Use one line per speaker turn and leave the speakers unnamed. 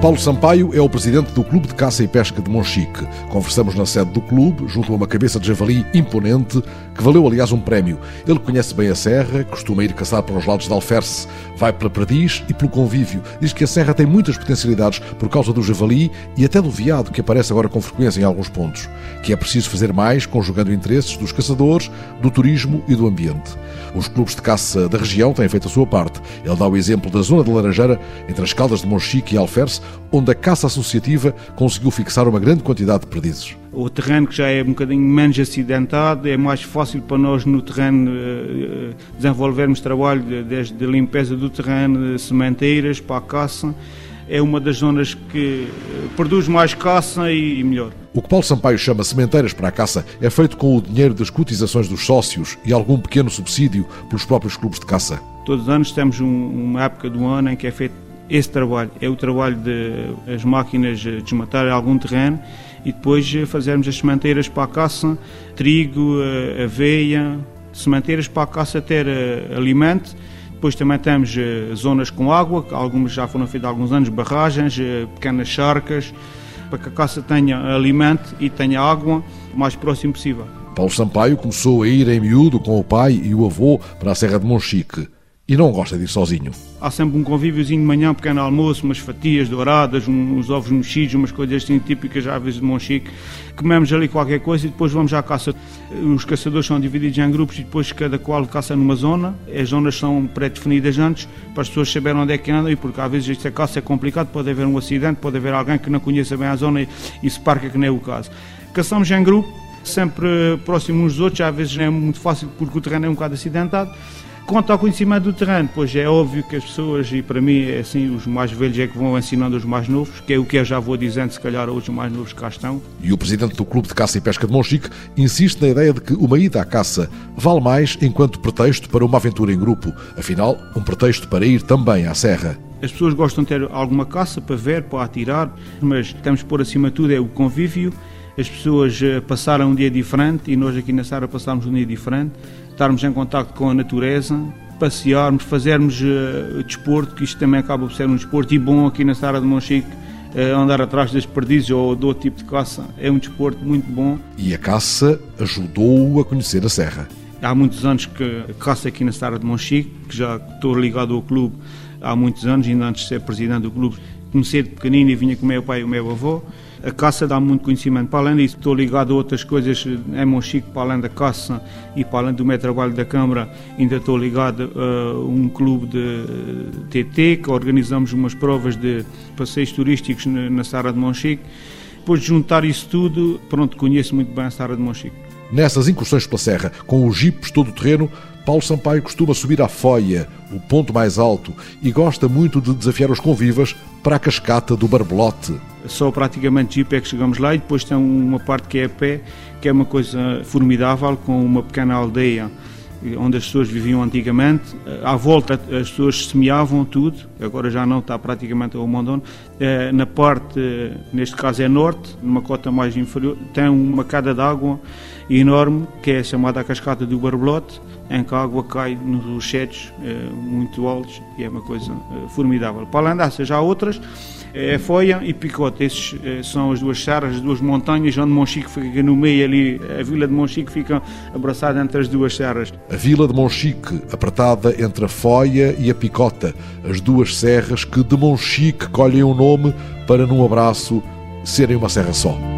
Paulo Sampaio é o presidente do Clube de Caça e Pesca de Monchique. Conversamos na sede do clube, junto a uma cabeça de javali imponente, que valeu, aliás, um prémio. Ele conhece bem a serra, costuma ir caçar para os lados de Alferce, vai pela Perdiz e pelo convívio. Diz que a serra tem muitas potencialidades por causa do javali e até do veado, que aparece agora com frequência em alguns pontos. Que é preciso fazer mais, conjugando interesses dos caçadores, do turismo e do ambiente. Os clubes de caça da região têm feito a sua parte. Ele dá o exemplo da zona de Laranjeira, entre as caldas de Monchique e Alferce, onde a caça associativa conseguiu fixar uma grande quantidade de perdizes.
O terreno que já é um bocadinho menos acidentado, é mais fácil para nós no terreno eh, desenvolvermos trabalho desde a limpeza do terreno, sementeiras para a caça. É uma das zonas que eh, produz mais caça e melhor.
O que Paulo Sampaio chama sementeiras para a caça é feito com o dinheiro das cotizações dos sócios e algum pequeno subsídio pelos próprios clubes de caça.
Todos os anos temos um, uma época do ano em que é feito esse trabalho é o trabalho de as máquinas desmatarem algum terreno e depois fazermos as sementeiras para a caça, trigo, eh, aveia, sementeiras para a caça ter eh, alimento. Depois também temos eh, zonas com água, algumas já foram feitas há alguns anos, barragens, pequenas charcas, para que a caça tenha alimento e tenha água o mais próximo possível.
Paulo Sampaio começou a ir em miúdo com o pai e o avô para a Serra de Monchique e não gosta de ir sozinho.
Há sempre um convíviozinho de manhã, um pequeno almoço, umas fatias douradas, uns ovos mexidos, umas coisas assim típicas às vezes de Monchique. Comemos ali qualquer coisa e depois vamos à caça. Os caçadores são divididos em grupos e depois cada qual caça numa zona. As zonas são pré-definidas antes para as pessoas saberem onde é que andam e porque às vezes esta caça é complicado, pode haver um acidente, pode haver alguém que não conheça bem a zona e, e se parca que não é o caso. Caçamos em grupo, sempre próximos uns dos outros, às vezes não é muito fácil porque o terreno é um bocado acidentado Quanto ao conhecimento do terreno, pois é óbvio que as pessoas, e para mim é assim, os mais velhos é que vão ensinando os mais novos, que é o que eu já vou dizendo, se calhar outros mais novos cá estão.
E o presidente do Clube de Caça e Pesca de Monchique insiste na ideia de que uma ida à caça vale mais enquanto pretexto para uma aventura em grupo, afinal, um pretexto para ir também à serra.
As pessoas gostam de ter alguma caça para ver, para atirar, mas temos por acima de tudo é o convívio, as pessoas eh, passaram um dia diferente e nós aqui na Sara passámos um dia diferente estarmos em contato com a natureza, passearmos, fazermos uh, desporto, que isto também acaba por ser um desporto e bom aqui na Sara de Monchique, uh, andar atrás das perdizes ou do outro tipo de caça, é um desporto muito bom.
E a caça ajudou-o a conhecer a serra.
Há muitos anos que caça aqui na Sara de Monchique, que já estou ligado ao clube há muitos anos, ainda antes de ser presidente do clube, comecei de pequenino e vinha com o meu pai e o meu avô. A caça dá muito conhecimento. Para além disso, estou ligado a outras coisas em Monchique, para além da caça e para além do meu trabalho da Câmara, ainda estou ligado a um clube de TT, que organizamos umas provas de passeios turísticos na Sara de Monchique. Depois de juntar isso tudo, pronto, conheço muito bem a Sara de Monchique.
Nessas incursões pela serra, com os jipes todo o terreno, Paulo Sampaio costuma subir à Foia, o ponto mais alto, e gosta muito de desafiar os convivas para a cascata do Barbelote.
Só praticamente jeep é que chegamos lá e depois tem uma parte que é a pé, que é uma coisa formidável, com uma pequena aldeia onde as pessoas viviam antigamente. À volta as pessoas semeavam tudo, agora já não, está praticamente ao abandono. Eh, na parte, neste caso é norte, numa cota mais inferior, tem uma queda de água enorme, que é chamada a cascata do Barbelote, em que a água cai nos rochedos eh, muito altos e é uma coisa eh, formidável. Para além dessas, há outras, é Foia e Picote. Esses são as duas serras, as duas montanhas, onde Monchique fica no meio ali, a vila de Monchique fica abraçada entre as duas serras.
A vila de Monchique, apertada entre a Foia e a Picota, as duas serras que de Monchique colhem o nome para, num abraço, serem uma serra só.